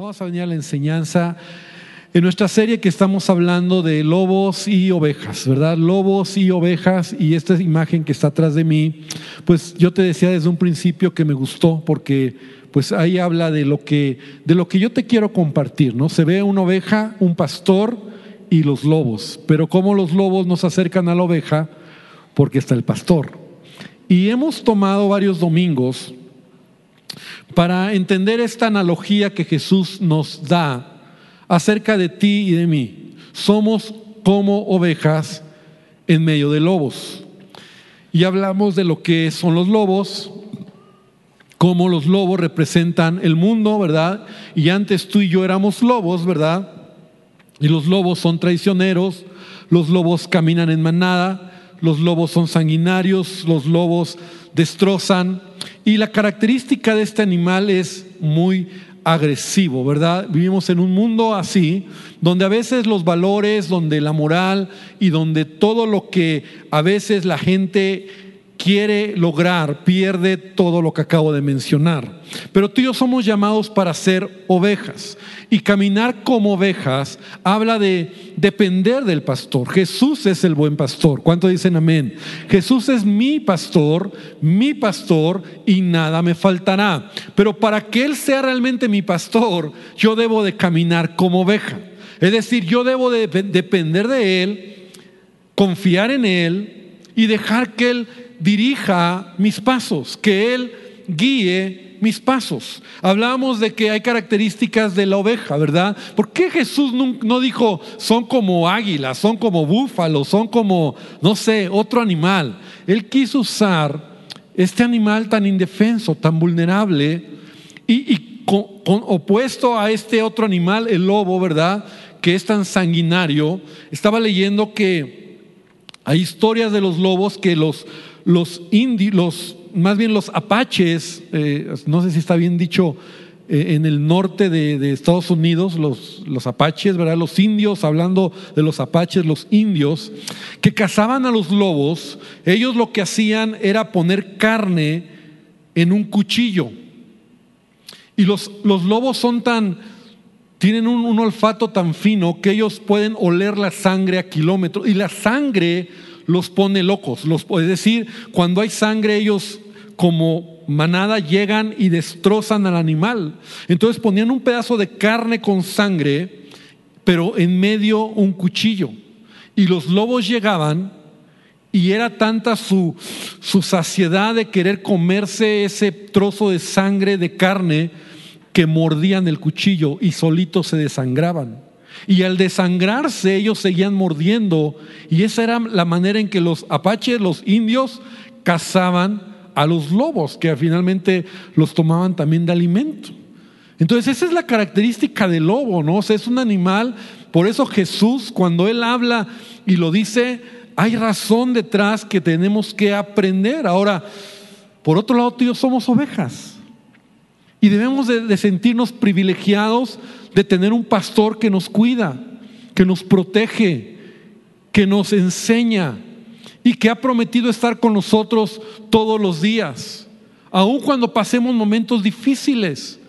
Vamos a venir a la enseñanza en nuestra serie que estamos hablando de lobos y ovejas, ¿verdad? Lobos y ovejas y esta imagen que está atrás de mí, pues yo te decía desde un principio que me gustó porque pues ahí habla de lo que de lo que yo te quiero compartir, ¿no? Se ve una oveja, un pastor y los lobos, pero cómo los lobos nos acercan a la oveja porque está el pastor. Y hemos tomado varios domingos para entender esta analogía que Jesús nos da acerca de ti y de mí. Somos como ovejas en medio de lobos. Y hablamos de lo que son los lobos, cómo los lobos representan el mundo, ¿verdad? Y antes tú y yo éramos lobos, ¿verdad? Y los lobos son traicioneros, los lobos caminan en manada, los lobos son sanguinarios, los lobos destrozan, y la característica de este animal es muy agresivo, ¿verdad? Vivimos en un mundo así, donde a veces los valores, donde la moral y donde todo lo que a veces la gente quiere lograr, pierde todo lo que acabo de mencionar. Pero tú y yo somos llamados para ser ovejas. Y caminar como ovejas habla de depender del pastor. Jesús es el buen pastor. ¿Cuánto dicen amén? Jesús es mi pastor, mi pastor, y nada me faltará. Pero para que Él sea realmente mi pastor, yo debo de caminar como oveja. Es decir, yo debo de depender de Él, confiar en Él y dejar que Él dirija mis pasos, que Él guíe mis pasos. Hablábamos de que hay características de la oveja, ¿verdad? ¿Por qué Jesús no, dijo son como águilas, son como búfalos, son como, no sé, otro animal? Él quiso usar este animal tan indefenso, tan vulnerable y, opuesto a este otro animal, el lobo, ¿verdad? Que es tan sanguinario. Estaba leyendo que hay historias de los lobos que los los indios, más bien los apaches, eh, no sé si está bien dicho, eh, en el norte de, Estados Unidos, los, los, apaches, ¿verdad? Los indios, hablando de los apaches, los indios, que cazaban a los lobos, ellos lo que hacían era poner carne en un cuchillo. Y los, los lobos son tan, tienen un olfato tan fino que ellos pueden oler la sangre a kilómetros. Y la sangre los pone locos. Los, es decir, cuando hay sangre, ellos como manada llegan y destrozan al animal. Entonces ponían un pedazo de carne con sangre, pero en medio un cuchillo. Y los lobos llegaban y era tanta su, su saciedad de querer comerse ese trozo de sangre, de carne, que mordían el cuchillo y solitos se desangraban. Y al desangrarse ellos seguían mordiendo. Y esa era la manera en que los apaches, los indios, cazaban a los lobos, que finalmente los tomaban también de alimento. Entonces esa es la característica del lobo, ¿no? O sea, es un animal. Por eso Jesús, cuando Él habla y lo dice, hay razón detrás que tenemos que aprender. Ahora, por otro lado, tío, somos ovejas. Y debemos de sentirnos privilegiados de tener un pastor que nos cuida, que nos protege, que nos enseña y que ha prometido estar con nosotros todos los días, aun cuando pasemos momentos difíciles.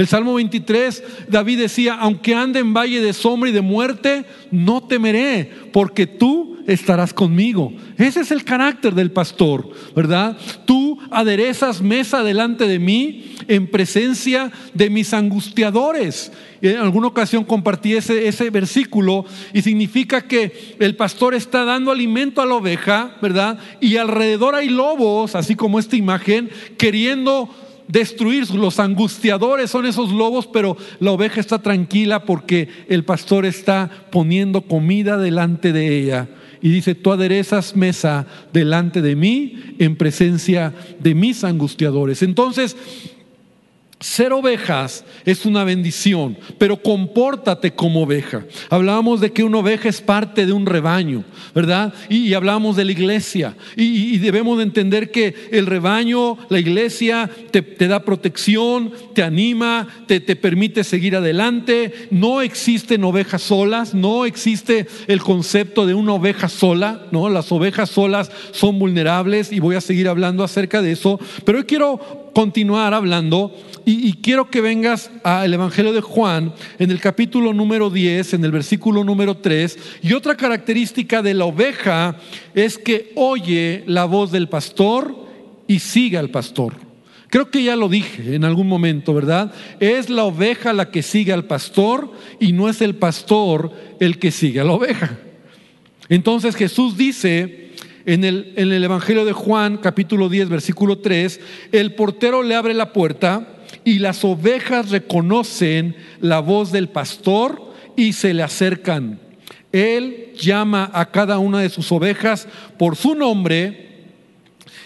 El Salmo 23, David decía, aunque ande en valle de sombra y de muerte, no temeré, porque tú estarás conmigo. Ese es el carácter del pastor, ¿verdad? Tú aderezas mesa delante de mí en presencia de mis angustiadores. En alguna ocasión compartí ese, ese versículo y significa que el pastor está dando alimento a la oveja, ¿verdad? Y alrededor hay lobos, así como esta imagen, queriendo destruir. Los angustiadores son esos lobos, pero la oveja está tranquila porque el pastor está poniendo comida delante de ella. Y dice, tú aderezas mesa delante de mí en presencia de mis angustiadores. Entonces, ser ovejas es una bendición, pero compórtate como oveja. Hablábamos de que una oveja es parte de un rebaño, ¿verdad? Y, hablábamos de la iglesia. Y, debemos de entender que el rebaño, la iglesia, te, da protección, te anima, te, te permite seguir adelante. No existen ovejas solas, no existe el concepto de una oveja sola, ¿no? Las ovejas solas son vulnerables y voy a seguir hablando acerca de eso. Pero hoy quiero continuar hablando y, quiero que vengas al Evangelio de Juan en el capítulo número 10, en el versículo número 3. Y otra característica de la oveja es que oye la voz del pastor y sigue al pastor. Creo que ya lo dije en algún momento, ¿verdad? Es la oveja la que sigue al pastor y no es el pastor el que sigue a la oveja. Entonces Jesús dice en el, Evangelio de Juan, capítulo 10, versículo 3, el portero le abre la puerta y las ovejas reconocen la voz del pastor y se le acercan. Él llama a cada una de sus ovejas por su nombre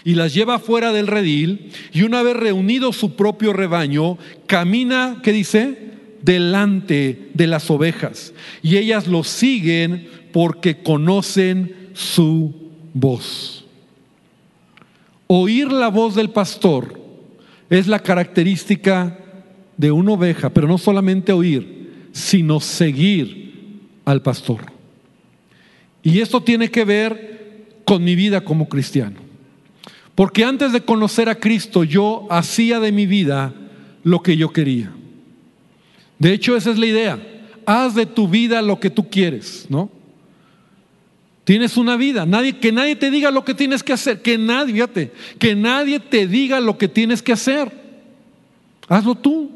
y las lleva fuera del redil y una vez reunido su propio rebaño, camina, ¿qué dice? Delante de las ovejas. Y ellas lo siguen porque conocen su voz. Oír la voz del pastor es la característica de una oveja, pero no solamente oír, sino seguir al pastor. Y esto tiene que ver con mi vida como cristiano. Porque antes de conocer a Cristo yo hacía de mi vida lo que yo quería. De hecho, esa es la idea. Haz de tu vida lo que tú quieres, ¿no? Tienes una vida, nadie, que nadie te diga lo que tienes que hacer, que nadie, fíjate, que nadie te diga lo que tienes que hacer. Hazlo tú.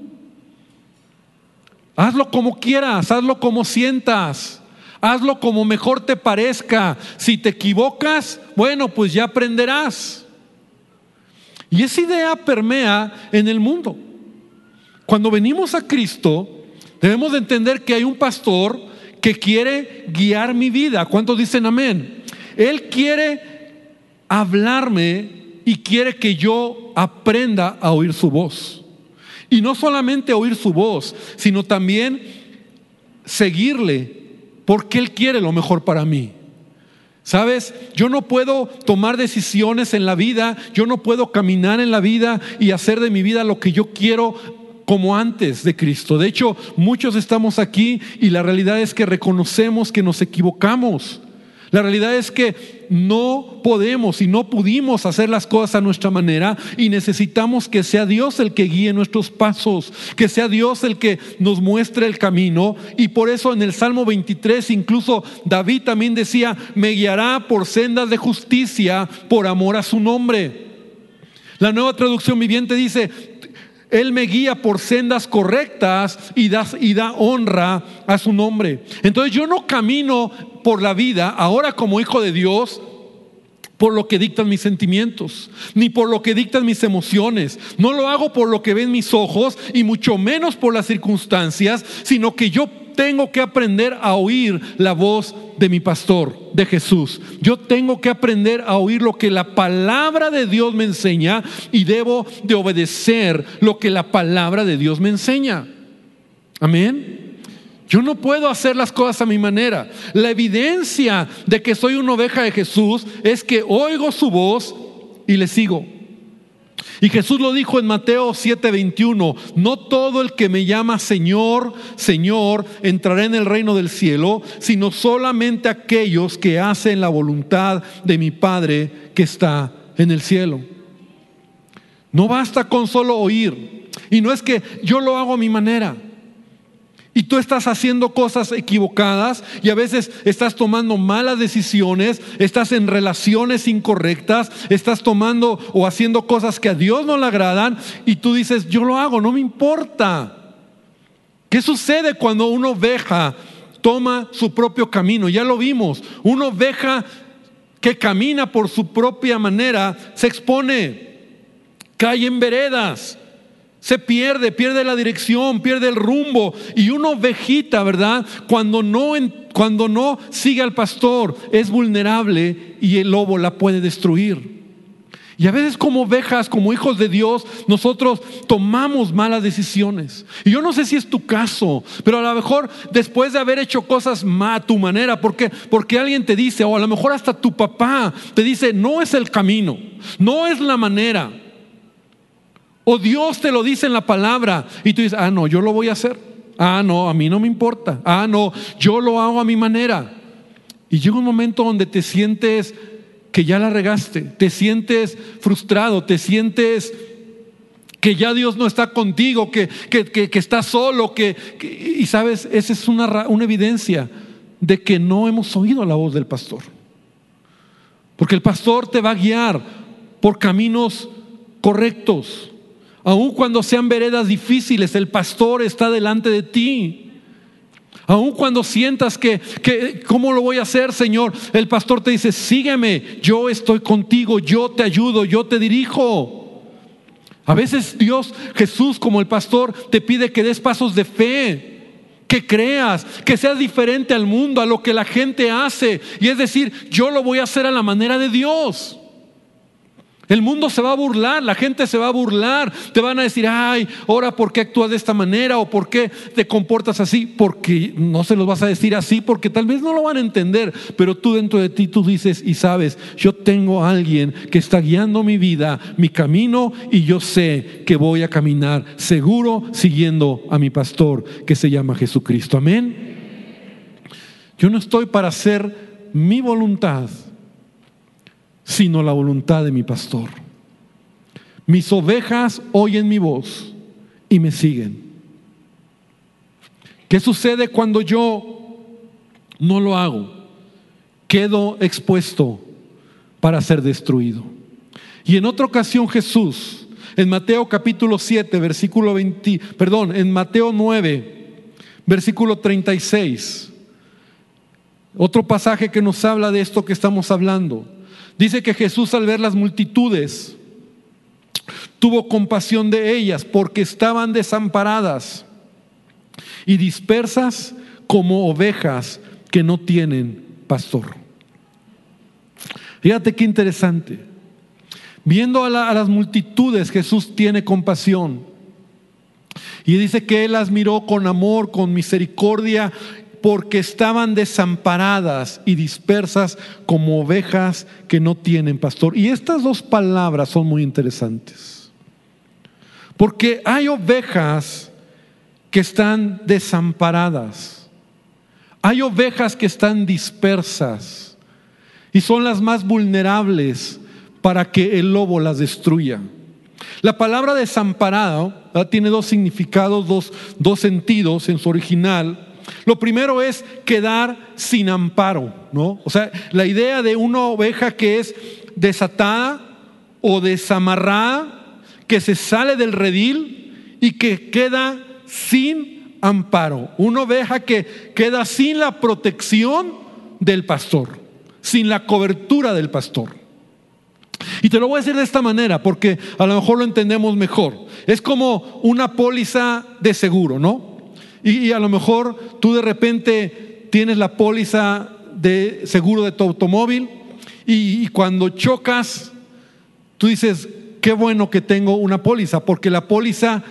Hazlo como quieras, hazlo como sientas, hazlo como mejor te parezca. Si te equivocas, bueno, pues ya aprenderás. Y esa idea permea en el mundo. Cuando venimos a Cristo, debemos de entender que hay un pastor que quiere guiar mi vida. ¿Cuántos dicen amén? Él quiere hablarme y quiere que yo aprenda a oír su voz. Y no solamente oír su voz, sino también seguirle, porque Él quiere lo mejor para mí. ¿Sabes? Yo no puedo tomar decisiones en la vida, yo no puedo caminar en la vida y hacer de mi vida lo que yo quiero como antes de Cristo. De hecho, muchos estamos aquí y la realidad es que reconocemos que nos equivocamos. La realidad es que no podemos y no pudimos hacer las cosas a nuestra manera y necesitamos que sea Dios el que guíe nuestros pasos, que sea Dios el que nos muestre el camino. Y por eso en el Salmo 23 incluso David también decía, me guiará por sendas de justicia por amor a su nombre. La nueva traducción viviente dice, él me guía por sendas correctas y da, honra a su nombre. Entonces yo no camino por la vida ahora como hijo de Dios por lo que dictan mis sentimientos, ni por lo que dictan mis emociones. No lo hago por lo que ven mis ojos y mucho menos por las circunstancias, sino que yo tengo que aprender a oír la voz de mi pastor, de Jesús. Yo tengo que aprender a oír lo que la palabra de Dios me enseña y debo de obedecer lo que la palabra de Dios me enseña. Amén. Yo no puedo hacer las cosas a mi manera. La evidencia de que soy una oveja de Jesús es que oigo su voz y le sigo. Y Jesús lo dijo en Mateo 7:21, no todo el que me llama Señor, Señor, entrará en el reino del cielo, sino solamente aquellos que hacen la voluntad de mi Padre que está en el cielo. No basta con solo oír. Y no es que yo lo hago a mi manera. Y tú estás haciendo cosas equivocadas y a veces estás tomando malas decisiones, estás en relaciones incorrectas, estás tomando o haciendo cosas que a Dios no le agradan y tú dices, yo lo hago, no me importa. ¿Qué sucede cuando una oveja toma su propio camino? Ya lo vimos, una oveja que camina por su propia manera se expone, cae en veredas, se pierde, pierde la dirección, pierde el rumbo. Y una ovejita, ¿verdad? Cuando no, cuando no sigue al pastor, es vulnerable y el lobo la puede destruir. Y a veces como ovejas, como hijos de Dios, nosotros tomamos malas decisiones. Y yo no sé si es tu caso, pero a lo mejor después de haber hecho cosas a tu manera, porque, porque alguien te dice, o a lo mejor hasta tu papá te dice, no es el camino, no es la manera. O Dios te lo dice en la palabra y tú dices, ah, no, yo lo voy a hacer. Ah, no, a mí no me importa. Ah, no, yo lo hago a mi manera. Y llega un momento donde te sientes que ya la regaste, te sientes frustrado, te sientes que ya Dios no está contigo, que, que, que, estás solo, que, y sabes, esa es una, una evidencia de que no hemos oído la voz del pastor. Porque el pastor te va a guiar por caminos correctos. Aun cuando sean veredas difíciles, el pastor está delante de ti. Aun cuando sientas que, que, ¿cómo lo voy a hacer, Señor? El pastor te dice, sígueme, yo estoy contigo, yo te ayudo, yo te dirijo. A veces Dios, Jesús como el pastor, te pide que des pasos de fe, que creas, que seas diferente al mundo, a lo que la gente hace. Y es decir, yo lo voy a hacer a la manera de Dios. El mundo se va a burlar, la gente se va a burlar, te van a decir, ay, ahora por qué actúas de esta manera o por qué te comportas así, porque no se los vas a decir así, porque tal vez no lo van a entender, pero tú dentro de ti tú dices y sabes, yo tengo a alguien que está guiando mi vida, mi camino, y yo sé que voy a caminar seguro siguiendo a mi pastor que se llama Jesucristo. Amén. Yo no estoy para hacer mi voluntad sino la voluntad de mi pastor. Mis ovejas oyen mi voz y me siguen. ¿Qué sucede cuando yo no lo hago? Quedo expuesto para ser destruido. Y en otra ocasión Jesús, en Mateo capítulo 7, versículo 20, perdón, en Mateo 9, versículo 36, otro pasaje que nos habla de esto que estamos hablando. Dice que Jesús al ver las multitudes tuvo compasión de ellas porque estaban desamparadas y dispersas como ovejas que no tienen pastor. Fíjate qué interesante. Viendo a, las multitudes, Jesús tiene compasión. Y dice que Él las miró con amor, con misericordia porque estaban desamparadas y dispersas como ovejas que no tienen pastor. Y estas dos palabras son muy interesantes. Porque hay ovejas que están desamparadas. Hay ovejas que están dispersas y son las más vulnerables para que el lobo las destruya. La palabra desamparado tiene dos significados, dos, dos sentidos en su original. Lo primero es quedar sin amparo, ¿no? O sea, la idea de una oveja que es desatada o desamarrada, que se sale del redil y que queda sin amparo. Una oveja que queda sin la protección del pastor, sin la cobertura del pastor. Y te lo voy a decir de esta manera porque a lo mejor lo entendemos mejor. Es como una póliza de seguro, ¿no? Y, a lo mejor tú de repente tienes la póliza de seguro de tu automóvil y, cuando chocas, tú dices, qué bueno que tengo una póliza, porque la póliza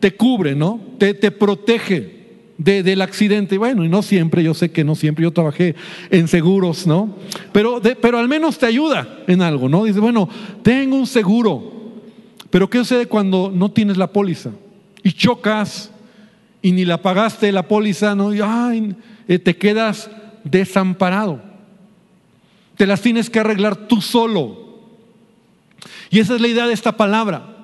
te cubre, ¿no? Te, te protege del accidente. Bueno, y no siempre, yo sé que no siempre, yo trabajé en seguros, ¿no? Pero, pero al menos te ayuda en algo, ¿no? Dice, bueno, tengo un seguro. Pero ¿qué sucede cuando no tienes la póliza? Y chocas y ni la pagaste la póliza, no, ay, eh, te quedas desamparado. Te las tienes que arreglar tú solo. Y esa es la idea de esta palabra.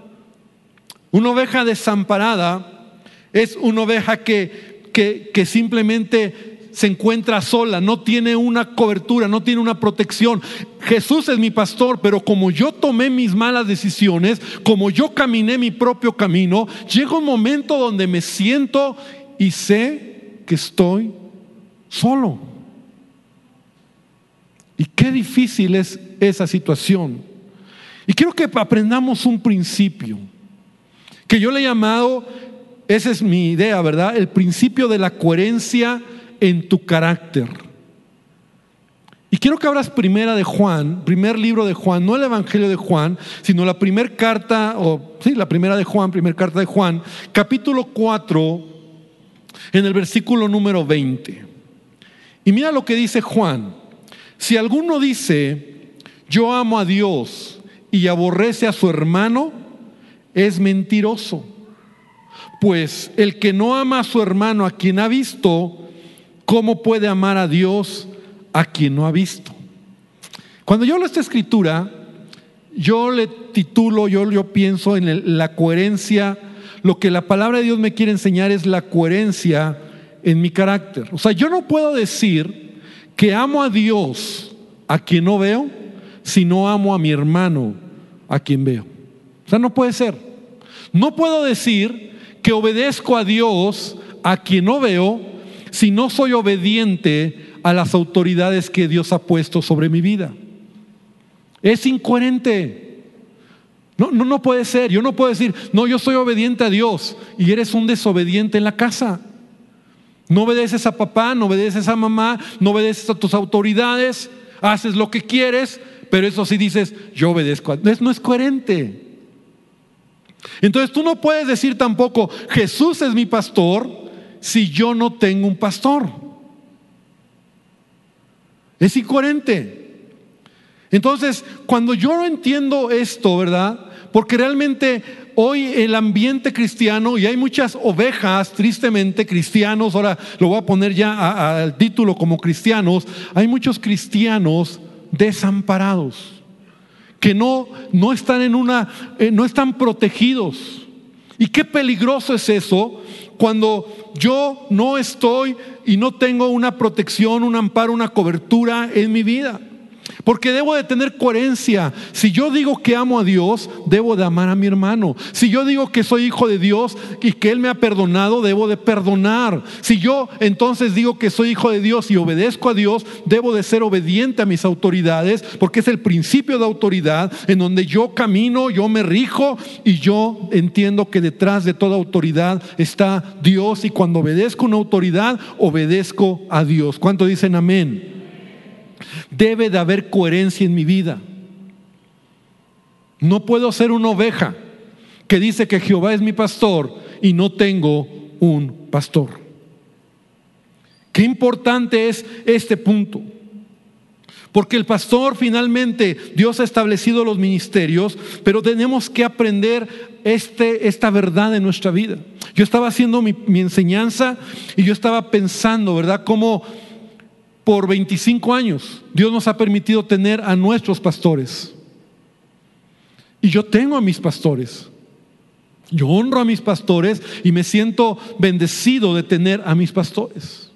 Una oveja desamparada es una oveja que, que simplemente se encuentra sola, no tiene una cobertura, no tiene una protección. Jesús es mi pastor, pero como yo tomé mis malas decisiones, como yo caminé mi propio camino, llega un momento donde me siento y sé que estoy solo. Y qué difícil es esa situación. Y quiero que aprendamos un principio, que yo le he llamado, esa es mi idea, ¿verdad? El principio de la coherencia en tu carácter. Y quiero que abras primera de Juan, primer libro de Juan, no el Evangelio de Juan, sino la primera carta, o sí, la primera de Juan, primera carta de Juan, capítulo 4, en el versículo número 20. Y mira lo que dice Juan. Si alguno dice, yo amo a Dios y aborrece a su hermano, es mentiroso. Pues el que no ama a su hermano a quien ha visto, ¿cómo puede amar a Dios a quien no ha visto? Cuando yo leo esta escritura, yo le titulo, yo, pienso en la coherencia, lo que la palabra de Dios me quiere enseñar es la coherencia en mi carácter. O sea, yo no puedo decir que amo a Dios a quien no veo si no amo a mi hermano a quien veo. O sea, no puede ser. No puedo decir que obedezco a Dios a quien no veo si no soy obediente a las autoridades que Dios ha puesto sobre mi vida. Es incoherente. No, no, puede ser. Yo no puedo decir, no, yo soy obediente a Dios y eres un desobediente en la casa. No obedeces a papá, no obedeces a mamá, no obedeces a tus autoridades, haces lo que quieres, pero eso sí dices, yo obedezco. No, no es coherente. Entonces tú no puedes decir tampoco, Jesús es mi pastor, si yo no tengo un pastor. Es incoherente. Entonces, cuando yo no entiendo esto, ¿verdad? Porque realmente hoy el ambiente cristiano, y hay muchas ovejas, tristemente, cristianos, ahora lo voy a poner ya al título como cristianos, hay muchos cristianos desamparados, que no, no están en una, eh, no están protegidos. Y qué peligroso es eso cuando yo no estoy y no tengo una protección, un amparo, una cobertura en mi vida. Porque debo de tener coherencia. Si yo digo que amo a Dios, debo de amar a mi hermano. Si yo digo que soy hijo de Dios y que Él me ha perdonado, debo de perdonar. Si yo entonces digo que soy hijo de Dios y obedezco a Dios, debo de ser obediente a mis autoridades, porque es el principio de autoridad en donde yo camino, yo me rijo y yo entiendo que detrás de toda autoridad está Dios y cuando obedezco una autoridad, obedezco a Dios. ¿Cuánto dicen amén? Debe de haber coherencia en mi vida. No puedo ser una oveja que dice que Jehová es mi pastor y no tengo un pastor. Qué importante es este punto. Porque el pastor finalmente, Dios ha establecido los ministerios, pero tenemos que aprender este, esta verdad en nuestra vida. Yo estaba haciendo mi, mi enseñanza y yo estaba pensando, ¿verdad? Cómo por 25 años Dios nos ha permitido tener a nuestros pastores. Y yo tengo a mis pastores. Yo honro a mis pastores y me siento bendecido de tener a mis pastores.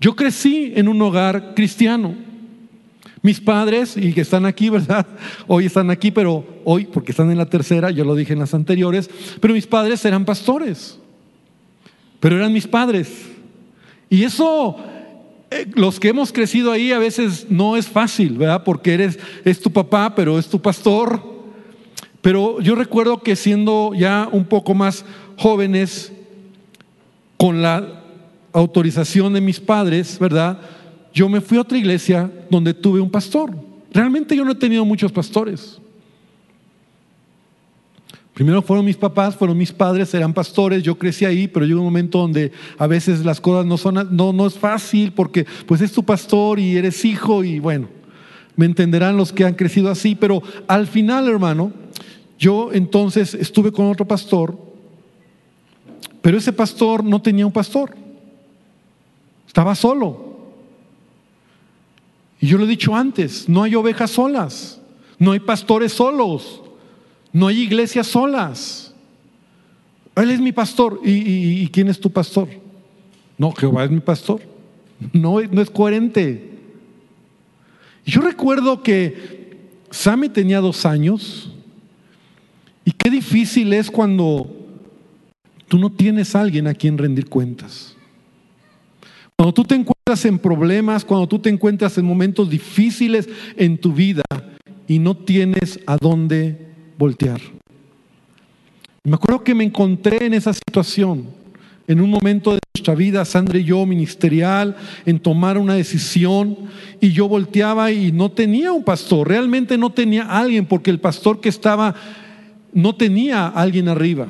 Yo crecí en un hogar cristiano. Mis padres, y que están aquí, ¿verdad? Hoy están aquí, pero hoy, porque están en la tercera, yo lo dije en las anteriores, pero mis padres eran pastores. Pero eran mis padres. Y eso los que hemos crecido ahí a veces no es fácil, ¿verdad? Porque eres, es tu papá, pero es tu pastor. Pero yo recuerdo que siendo ya un poco más jóvenes, con la autorización de mis padres, ¿verdad? Yo me fui a otra iglesia donde tuve un pastor. Realmente yo no he tenido muchos pastores. Primero fueron mis papás, fueron mis padres, eran pastores, yo crecí ahí, pero llega un momento donde a veces las cosas no son, no, no es fácil porque pues es tu pastor y eres hijo y bueno, me entenderán los que han crecido así, pero al final, hermano, yo entonces estuve con otro pastor, pero ese pastor no tenía un pastor, estaba solo. Y yo lo he dicho antes, no hay ovejas solas, no hay pastores solos. No hay iglesias solas. Él es mi pastor. ¿Y, quién es tu pastor? No, Jehová es mi pastor. No, no es coherente. Yo recuerdo que Sammy tenía dos años y qué difícil es cuando tú no tienes a alguien a quien rendir cuentas. Cuando tú te encuentras en problemas, cuando tú te encuentras en momentos difíciles en tu vida y no tienes a dónde voltear. Me acuerdo que me encontré en esa situación, en un momento de nuestra vida, Sandra y yo, ministerial, en tomar una decisión, y yo volteaba y no tenía un pastor, realmente no tenía alguien, porque el pastor que estaba no tenía alguien arriba.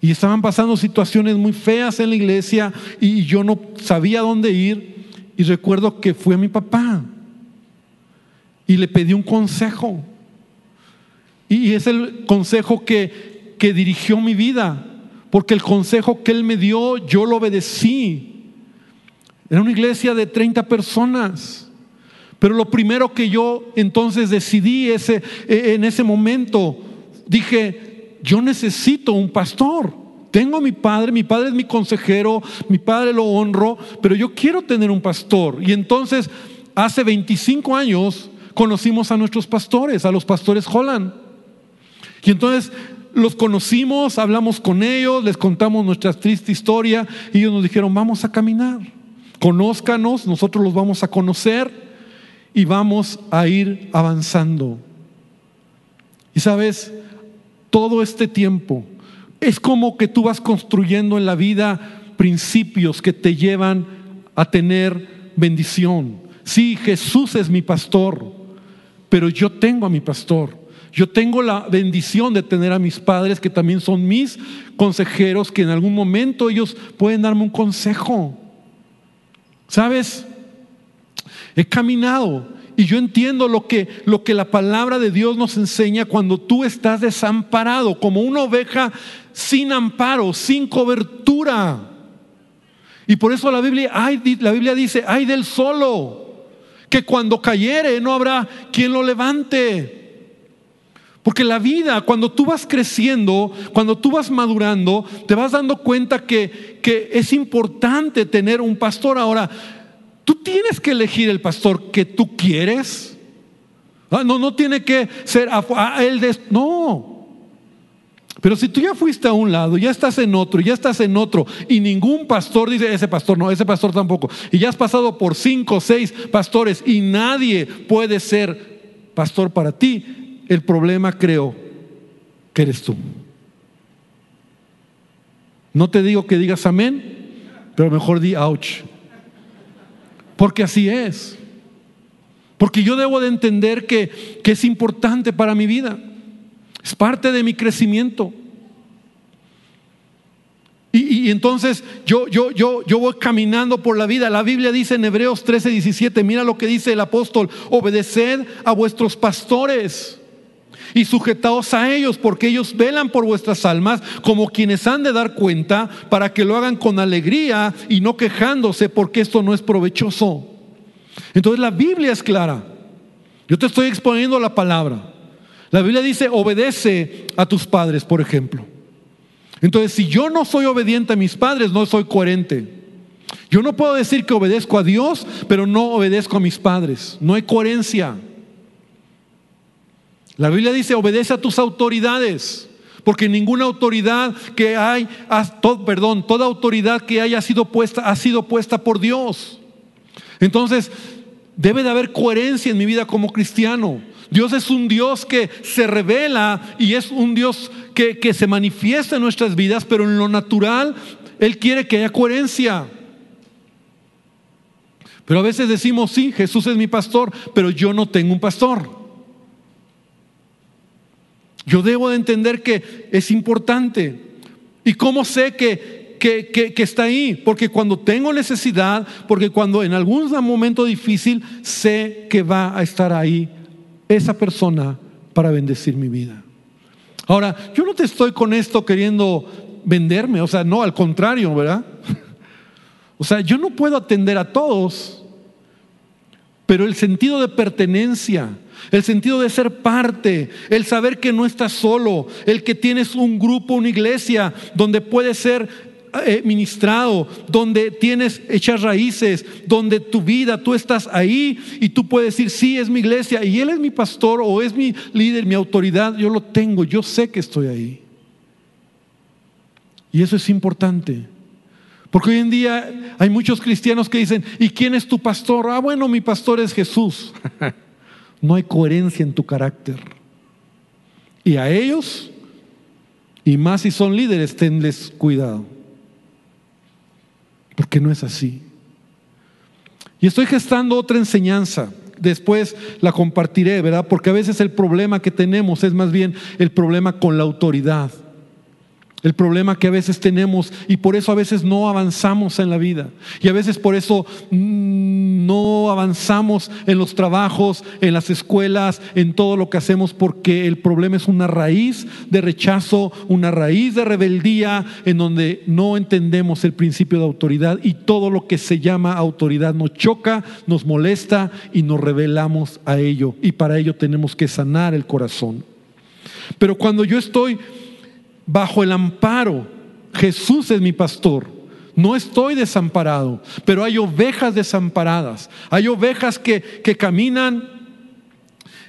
Y estaban pasando situaciones muy feas en la iglesia y yo no sabía dónde ir. Y recuerdo que fui a mi papá y le pedí un consejo. Y es el consejo que, que dirigió mi vida, porque el consejo que Él me dio, yo lo obedecí. Era una iglesia de 30 personas, Pero lo primero que yo entonces decidí ese, e, en ese momento, dije, yo necesito un pastor. Tengo a mi padre, mi padre es mi consejero, mi padre lo honro, pero yo quiero tener un pastor. Y entonces, hace 25 años, conocimos a nuestros pastores, a los pastores Holland. Y entonces los conocimos, hablamos con ellos, les contamos nuestra triste historia y ellos nos dijeron, vamos a caminar, conózcanos, nosotros los vamos a conocer y vamos a ir avanzando. Y sabes, todo este tiempo es como que tú vas construyendo en la vida principios que te llevan a tener bendición. Sí, Jesús es mi pastor, pero yo tengo a mi pastor. Yo tengo la bendición de tener a mis padres que también son mis consejeros, que en algún momento ellos pueden darme un consejo. ¿Sabes? He caminado y yo entiendo lo que, lo que la palabra de Dios nos enseña cuando tú estás desamparado, como una oveja sin amparo, sin cobertura. Y por eso la Biblia, la Biblia dice, ay del solo, que cuando cayere no habrá quien lo levante. Porque la vida, cuando tú vas creciendo, cuando tú vas madurando, te vas dando cuenta que, que es importante tener un pastor. Ahora, tú tienes que elegir el pastor que tú quieres. Ah, no, no tiene que ser a, él de... No. Pero si tú ya fuiste a un lado, ya estás en otro, ya estás en otro, y ningún pastor dice, ese pastor no, ese pastor tampoco, y ya has pasado por cinco o seis pastores y nadie puede ser pastor para ti, el problema creo que eres tú. No te digo que digas amén, pero mejor di ouch. Porque así es. Porque yo debo de entender que, que es importante para mi vida. Es parte de mi crecimiento. Y, entonces yo, yo, yo, yo voy caminando por la vida. La Biblia dice en Hebreos 13, 17, mira lo que dice el apóstol, obedeced a vuestros pastores y sujetaos a ellos, porque ellos velan por vuestras almas como quienes han de dar cuenta para que lo hagan con alegría y no quejándose, porque esto no es provechoso. Entonces la Biblia es clara. Yo te estoy exponiendo la palabra. La Biblia dice, obedece a tus padres, por ejemplo. Entonces, si yo no soy obediente a mis padres, no soy coherente. Yo no puedo decir que obedezco a Dios, pero no obedezco a mis padres. No hay coherencia. La Biblia dice, obedece a tus autoridades, porque ninguna autoridad que hay, perdón, toda autoridad que haya sido puesta ha sido puesta por Dios. Entonces, debe de haber coherencia en mi vida como cristiano. Dios es un Dios que se revela y es un Dios que, que se manifiesta en nuestras vidas, pero en lo natural Él quiere que haya coherencia. Pero a veces decimos, sí, Jesús es mi pastor, pero yo no tengo un pastor. Yo debo de entender que es importante. ¿Y cómo sé que, que, está ahí? Porque cuando tengo necesidad, porque cuando en algún momento difícil, sé que va a estar ahí esa persona para bendecir mi vida. Ahora, yo no te estoy con esto queriendo venderme, o sea, no, al contrario, ¿verdad? O sea, yo no puedo atender a todos, pero el sentido de pertenencia, el sentido de ser parte, el saber que no estás solo, el que tienes un grupo, una iglesia donde puedes ser eh, ministrado, donde tienes hechas raíces, donde tu vida, tú estás ahí y tú puedes decir, sí, es mi iglesia y él es mi pastor o es mi líder, mi autoridad, yo lo tengo, yo sé que estoy ahí. Y eso es importante. Porque hoy en día hay muchos cristianos que dicen, ¿y quién es tu pastor? Ah, bueno, mi pastor es Jesús. no hay coherencia en tu carácter. Y a ellos, y más si son líderes, tenles cuidado. Porque no es así. Y estoy gestando otra enseñanza. Después la compartiré, ¿verdad? Porque a veces el problema que tenemos es más bien el problema con la autoridad. El problema que a veces tenemos y por eso a veces no avanzamos en la vida. Y a veces por eso mm, no avanzamos en los trabajos, en las escuelas, en todo lo que hacemos, porque el problema es una raíz de rechazo, una raíz de rebeldía, en donde no entendemos el principio de autoridad y todo lo que se llama autoridad nos choca, nos molesta y nos rebelamos a ello. Y para ello tenemos que sanar el corazón. Pero cuando yo estoy bajo el amparo. Jesús es mi pastor. No estoy desamparado, pero hay ovejas desamparadas. Hay ovejas que, caminan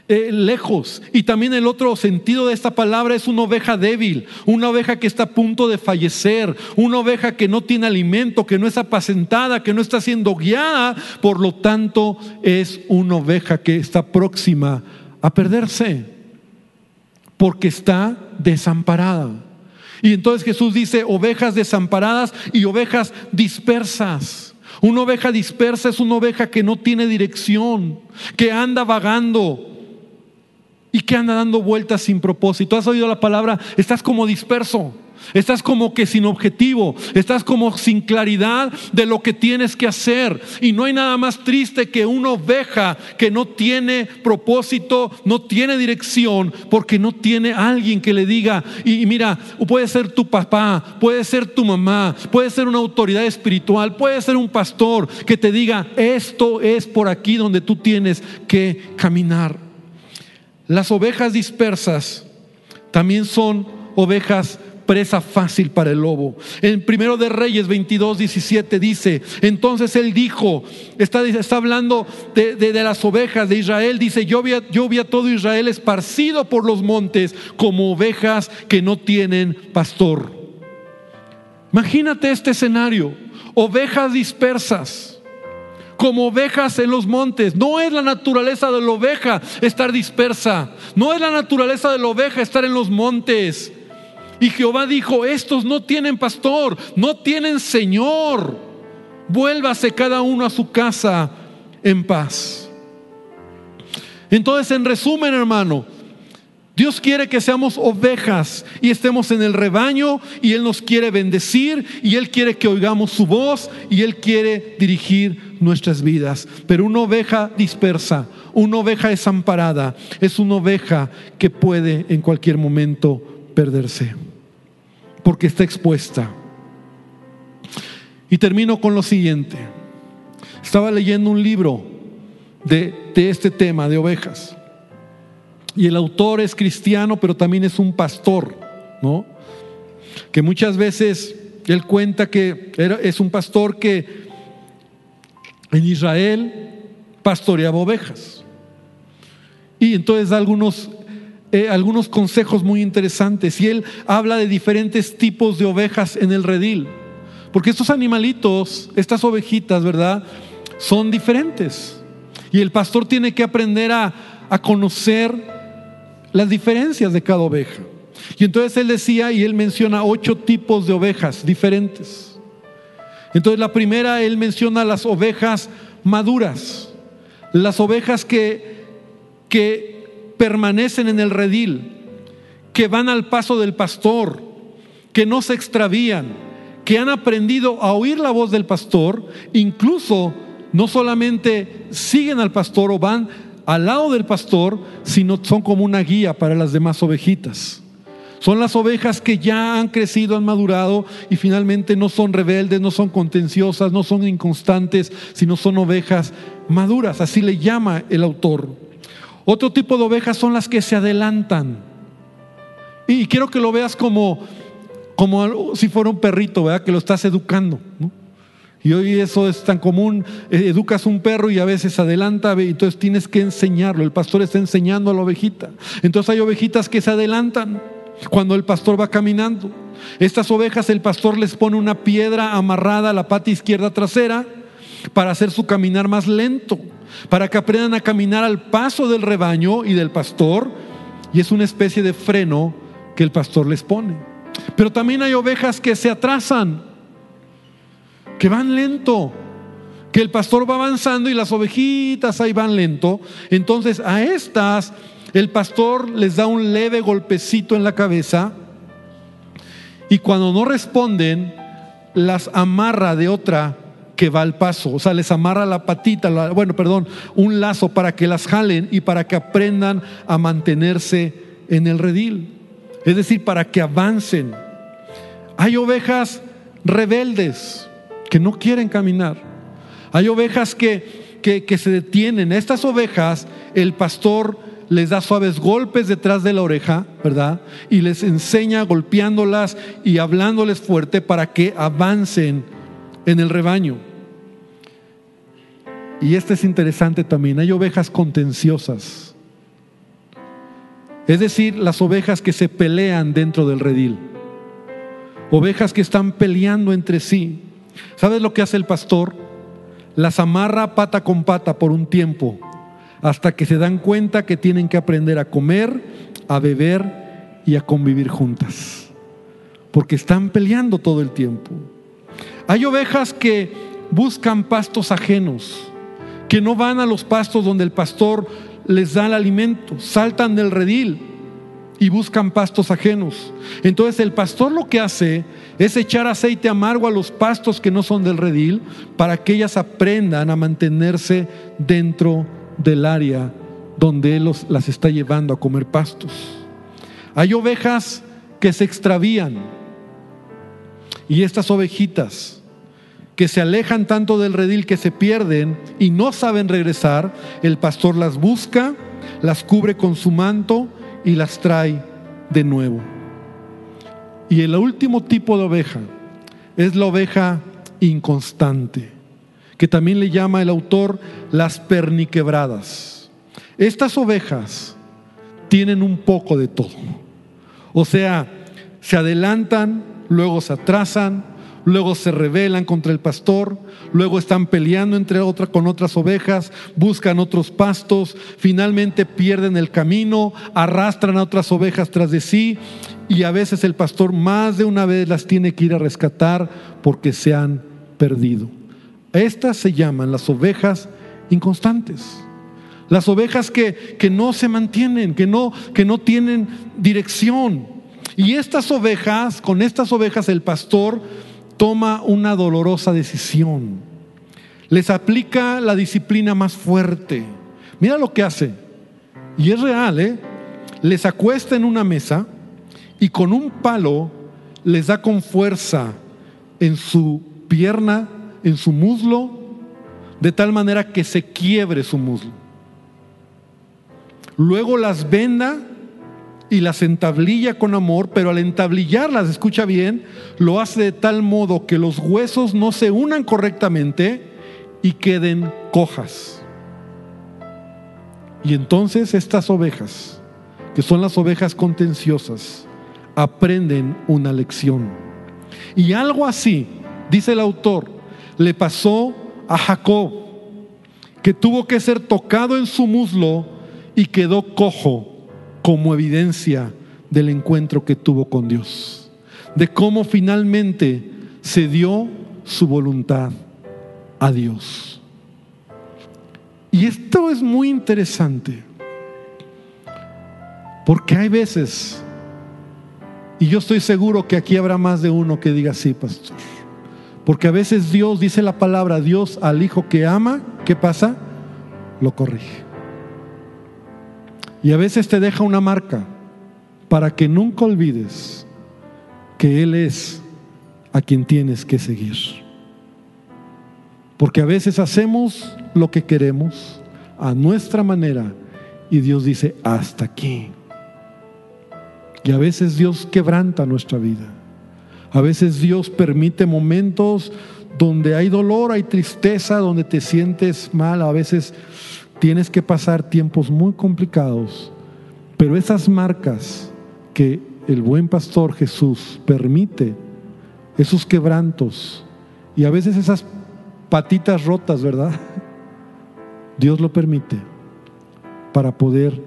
eh, lejos. Y también el otro sentido de esta palabra es una oveja débil, una oveja que está a punto de fallecer, una oveja que no tiene alimento, que no es apacentada, que no está siendo guiada. Por lo tanto, es una oveja que está próxima a perderse, porque está desamparada. Y entonces Jesús dice ovejas desamparadas y ovejas dispersas. Una oveja dispersa es una oveja que no tiene dirección, que anda vagando y que anda dando vueltas sin propósito. ¿Has oído la palabra? Estás como disperso. Estás como que sin objetivo, estás como sin claridad de lo que tienes que hacer. Y no hay nada más triste que una oveja que no tiene propósito, no tiene dirección, porque no tiene alguien que le diga, y, mira, puede ser tu papá, puede ser tu mamá, puede ser una autoridad espiritual, puede ser un pastor que te diga, esto es por aquí donde tú tienes que caminar. Las ovejas dispersas también son ovejas presa fácil para el lobo. En primero de Reyes 22, 17 dice, entonces él dijo, está, está hablando de, las ovejas de Israel, dice, yo vi, yo vi a todo Israel esparcido por los montes como ovejas que no tienen pastor. Imagínate este escenario, ovejas dispersas como ovejas en los montes. No es la naturaleza de la oveja estar dispersa. No es la naturaleza de la oveja estar en los montes. Y Jehová dijo, estos no tienen pastor, no tienen Señor. Vuélvase cada uno a su casa en paz. Entonces, en resumen, hermano, Dios quiere que seamos ovejas y estemos en el rebaño y Él nos quiere bendecir y Él quiere que oigamos su voz y Él quiere dirigir nuestras vidas. Pero una oveja dispersa, una oveja desamparada, es una oveja que puede en cualquier momento perderse porque está expuesta. Y termino con lo siguiente. Estaba leyendo un libro de, este tema de ovejas. Y el autor es cristiano, pero también es un pastor, ¿no? Que muchas veces él cuenta que es un pastor que en Israel pastoreaba ovejas. Y entonces algunos eh, algunos consejos muy interesantes y él habla de diferentes tipos de ovejas en el redil. Porque estos animalitos, estas ovejitas, ¿verdad? Son diferentes. Y el pastor tiene que aprender a, a conocer las diferencias de cada oveja. Y entonces él decía y él menciona ocho tipos de ovejas diferentes. Entonces la primera, él menciona las ovejas maduras, las ovejas que, que permanecen en el redil, que van al paso del pastor, que no se extravían, que han aprendido a oír la voz del pastor, incluso no solamente siguen al pastor o van al lado del pastor, sino son como una guía para las demás ovejitas. Son las ovejas que ya han crecido, han madurado y finalmente no son rebeldes, no son contenciosas, no son inconstantes, sino son ovejas maduras, así le llama el autor. Otro tipo de ovejas son las que se adelantan. Y quiero que lo veas como, como si fuera un perrito, ¿verdad? Que lo estás educando. Y hoy eso es tan común, eh, educas un perro y a veces adelanta, y entonces tienes que enseñarlo. El pastor está enseñando a la ovejita. Entonces hay ovejitas que se adelantan cuando el pastor va caminando. Estas ovejas el pastor les pone una piedra amarrada a la pata izquierda trasera para hacer su caminar más lento para que aprendan a caminar al paso del rebaño y del pastor, y es una especie de freno que el pastor les pone. Pero también hay ovejas que se atrasan, que van lento, que el pastor va avanzando y las ovejitas ahí van lento. Entonces a estas el pastor les da un leve golpecito en la cabeza y cuando no responden, las amarra de otra que va al paso. O sea, les amarra la patita, bueno, perdón, un lazo para que las jalen y para que aprendan a mantenerse en el redil. Es decir, para que avancen. Hay ovejas rebeldes que no quieren caminar. Hay ovejas que, que, que se detienen. Estas ovejas, el pastor les da suaves golpes detrás de la oreja, ¿verdad? Y les enseña golpeándolas y hablándoles fuerte para que avancen en el rebaño. Y este es interesante también, hay ovejas contenciosas. Es decir, las ovejas que se pelean dentro del redil. Ovejas que están peleando entre sí. ¿Sabes lo que hace el pastor? Las amarra pata con pata por un tiempo hasta que se dan cuenta que tienen que aprender a comer, a beber y a convivir juntas. Porque están peleando todo el tiempo. Hay ovejas que buscan pastos ajenos, que no van a los pastos donde el pastor les da el alimento, saltan del redil y buscan pastos ajenos. Entonces el pastor lo que hace es echar aceite amargo a los pastos que no son del redil para que ellas aprendan a mantenerse dentro del área donde Él las está llevando a comer pastos. Hay ovejas que se extravían y estas ovejitas que se alejan tanto del redil que se pierden y no saben regresar, el pastor las busca, las cubre con su manto y las trae de nuevo. Y el último tipo de oveja es la oveja inconstante que también le llama el autor las perniquebradas. Estas ovejas tienen un poco de todo. O sea, se adelantan, luego se atrasan, luego se rebelan contra el pastor, luego están peleando entre otra con otras ovejas, buscan otros pastos, finalmente pierden el camino, arrastran a otras ovejas tras de sí y a veces el pastor más de una vez las tiene que ir a rescatar porque se han perdido. Estas se llaman las ovejas inconstantes. Las ovejas que, que no se mantienen, que no, que no tienen dirección. Y estas ovejas, con estas ovejas el pastor toma una dolorosa decisión. Les aplica la disciplina más fuerte. Mira lo que hace. Y es real, ¿eh? Les acuesta en una mesa y con un palo les da con fuerza en su pierna en su muslo de tal manera que se quiebre su muslo. Luego las venda y las entablilla con amor, pero al entablillarlas, escucha bien, lo hace de tal modo que los huesos no se unan correctamente y queden cojas. Y entonces estas ovejas, que son las ovejas contenciosas, aprenden una lección. Y algo así, dice el autor, le pasó a Jacob, que tuvo que ser tocado en su muslo y quedó cojo como evidencia del encuentro que tuvo con Dios, de cómo finalmente se dio su voluntad a Dios. Y esto es muy interesante, porque hay veces, y yo estoy seguro que aquí habrá más de uno que diga, sí, pastor, porque a veces Dios, dice la palabra, Dios al hijo que ama, ¿qué pasa? Lo corrige. Y a veces te deja una marca para que nunca olvides que Él es a quien tienes que seguir. Porque a veces hacemos lo que queremos a nuestra manera y Dios dice, hasta aquí. Y a veces Dios quebranta nuestra vida. A veces Dios permite momentos donde hay dolor, hay tristeza, donde te sientes mal. A veces tienes que pasar tiempos muy complicados. Pero esas marcas que el buen pastor Jesús permite, esos quebrantos y a veces esas patitas rotas, ¿verdad? Dios lo permite para poder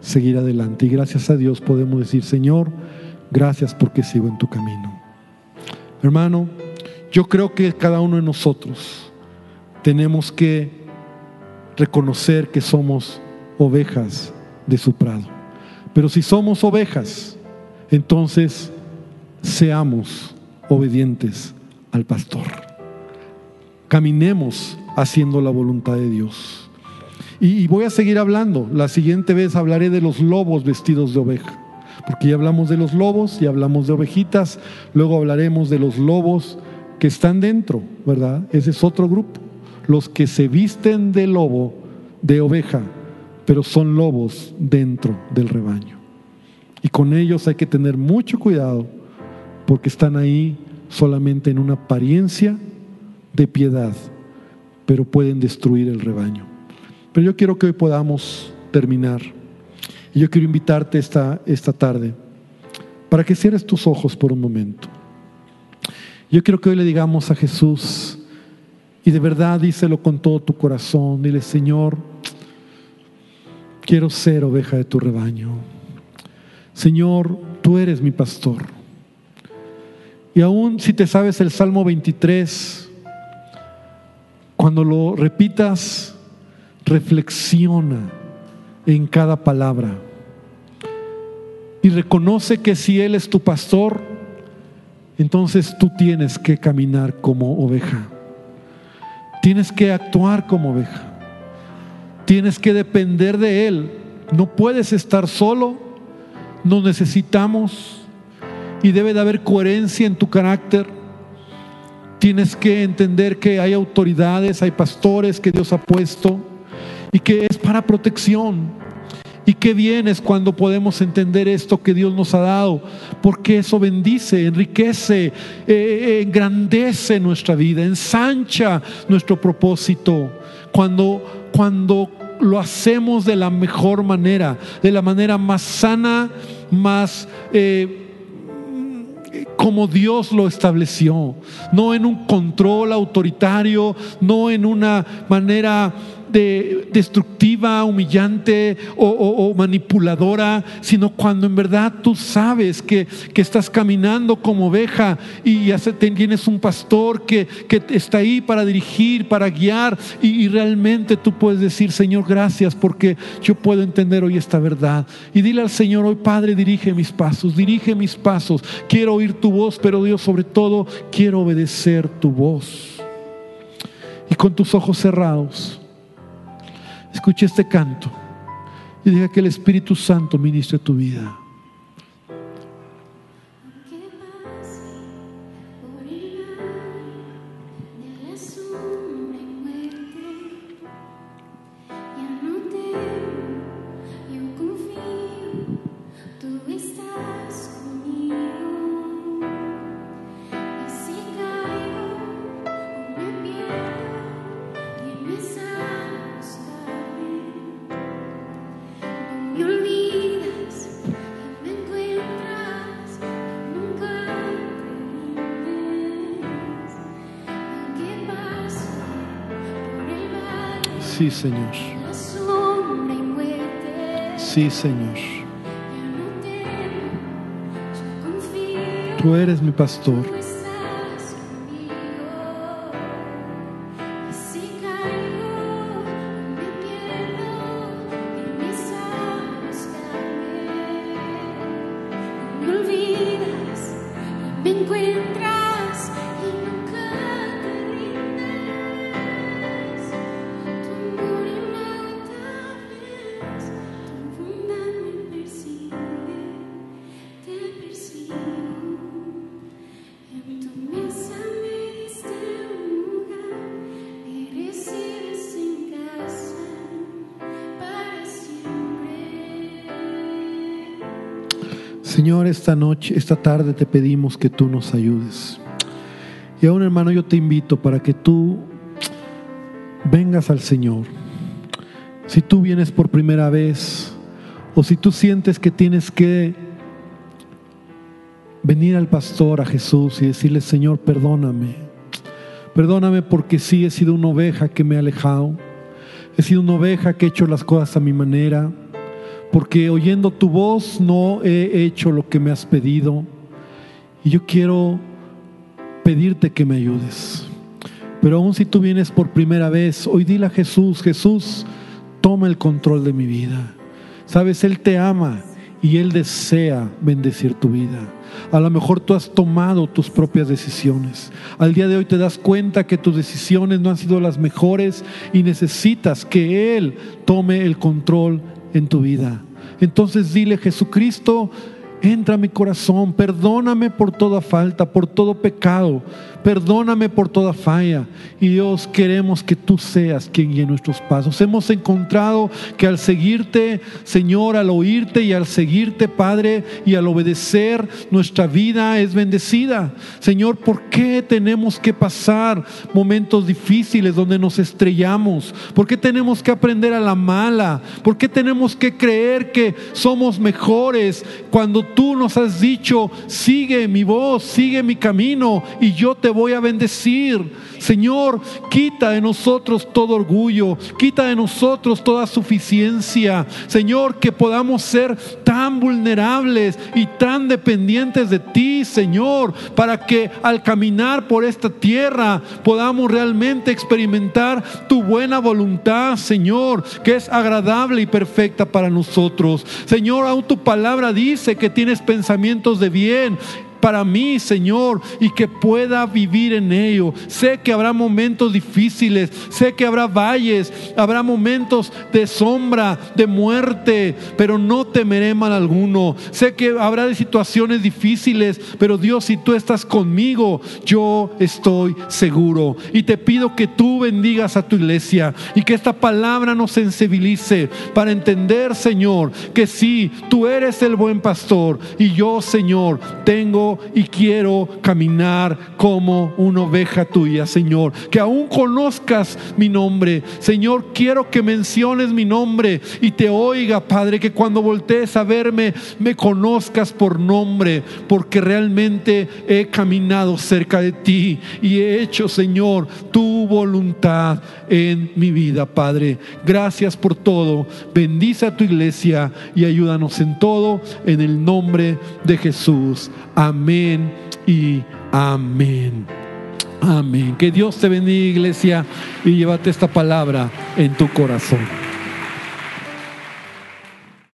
seguir adelante. Y gracias a Dios podemos decir, Señor, gracias porque sigo en tu camino. Hermano, yo creo que cada uno de nosotros tenemos que reconocer que somos ovejas de su prado. Pero si somos ovejas, entonces seamos obedientes al pastor. Caminemos haciendo la voluntad de Dios. Y, voy a seguir hablando. La siguiente vez hablaré de los lobos vestidos de oveja. Porque ya hablamos de los lobos, y hablamos de ovejitas, luego hablaremos de los lobos que están dentro, ¿verdad? Ese es otro grupo. Los que se visten de lobo, de oveja, pero son lobos dentro del rebaño. Y con ellos hay que tener mucho cuidado porque están ahí solamente en una apariencia de piedad, pero pueden destruir el rebaño. Pero yo quiero que hoy podamos terminar. Y yo quiero invitarte esta, esta tarde para que cierres tus ojos por un momento. Yo quiero que hoy le digamos a Jesús, y de verdad díselo con todo tu corazón, dile, Señor, quiero ser oveja de tu rebaño. Señor, tú eres mi pastor. Y aún si te sabes el Salmo 23, cuando lo repitas, reflexiona en cada palabra y reconoce que si Él es tu pastor, entonces tú tienes que caminar como oveja. Tienes que actuar como oveja. Tienes que depender de Él. No puedes estar solo. Nos necesitamos. Y debe de haber coherencia en tu carácter. Tienes que entender que hay autoridades, hay pastores que Dios ha puesto y que es para protección. Y qué bien es cuando podemos entender esto que Dios nos ha dado, porque eso bendice, enriquece, eh, eh, engrandece nuestra vida, ensancha nuestro propósito. Cuando, cuando lo hacemos de la mejor manera, de la manera más sana, más... Eh, como Dios lo estableció, no en un control autoritario, no en una manera de, destructiva, humillante o, manipuladora, sino cuando en verdad tú sabes que, estás caminando como oveja y tienes un pastor que, está ahí para dirigir, para guiar y, y realmente tú puedes decir, Señor, gracias porque yo puedo entender hoy esta verdad. Y dile al Señor, hoy Padre, dirige mis pasos, dirige mis pasos. Quiero oír tu voz, pero Dios sobre todo quiero obedecer tu voz. Y con tus ojos cerrados, Escuche este canto y diga que el Espíritu Santo ministre tu vida. Señor. Sí, Señor. Tú eres mi pastor. Esta noche, esta tarde te pedimos que tú nos ayudes. Y aún hermano, yo te invito para que tú vengas al Señor. Si tú vienes por primera vez o si tú sientes que tienes que venir al pastor, a Jesús y decirle, Señor, perdóname. Perdóname porque sí he sido una oveja que me ha alejado. He sido una oveja que he hecho las cosas a mi manera porque oyendo tu voz no he hecho lo que me has pedido. Y yo quiero pedirte que me ayudes. Pero aún si tú vienes por primera vez, hoy dile a Jesús, Jesús, toma el control de mi vida. Sabes, Él te ama y Él desea bendecir tu vida. A lo mejor tú has tomado tus propias decisiones. Al día de hoy te das cuenta que tus decisiones no han sido las mejores y necesitas que Él tome el control en tu vida. Entonces dile, Jesucristo, entra a mi corazón, perdóname por toda falta, por todo pecado Perdóname por toda falla. Y Dios, queremos que tú seas quien guíe nuestros pasos. Hemos encontrado que al seguirte, Señor, al oírte y al seguirte, Padre, y al obedecer, nuestra vida es bendecida. Señor, ¿por qué tenemos que pasar momentos difíciles donde nos estrellamos? ¿Por qué tenemos que aprender a la mala? ¿Por qué tenemos que creer que somos mejores cuando tú nos has dicho, sigue mi voz, sigue mi camino y yo te voy a bendecir. Señor, quita de nosotros todo orgullo, quita de nosotros toda suficiencia. Señor, que podamos ser tan vulnerables y tan dependientes de ti, Señor, para que al caminar por esta tierra podamos realmente experimentar tu buena voluntad, Señor, que es agradable y perfecta para nosotros. Señor, aún tu palabra dice que tienes pensamientos de bien para mí, Señor, y que pueda vivir en ello. Sé que habrá momentos difíciles, sé que habrá valles, habrá momentos de sombra, de muerte, pero no temeré mal alguno. Sé que habrá situaciones difíciles, pero Dios, si tú estás conmigo, yo estoy seguro. Y te pido que tú bendigas a tu iglesia y que esta palabra nos sensibilice para entender, Señor, que sí, tú eres el buen pastor y yo, Señor, tengo y quiero caminar como una oveja tuya, Señor. Que aún conozcas mi nombre. Señor, quiero que menciones mi nombre y te oiga, Padre, que cuando voltees a verme, me conozcas por nombre, porque realmente he caminado cerca de ti y he hecho, Señor, tu voluntad en mi vida, Padre. Gracias por todo. Bendice a tu iglesia y ayúdanos en todo en el nombre de Jesús. Amén y amén. Amén. Que Dios te bendiga, iglesia, y llévate esta palabra en tu corazón.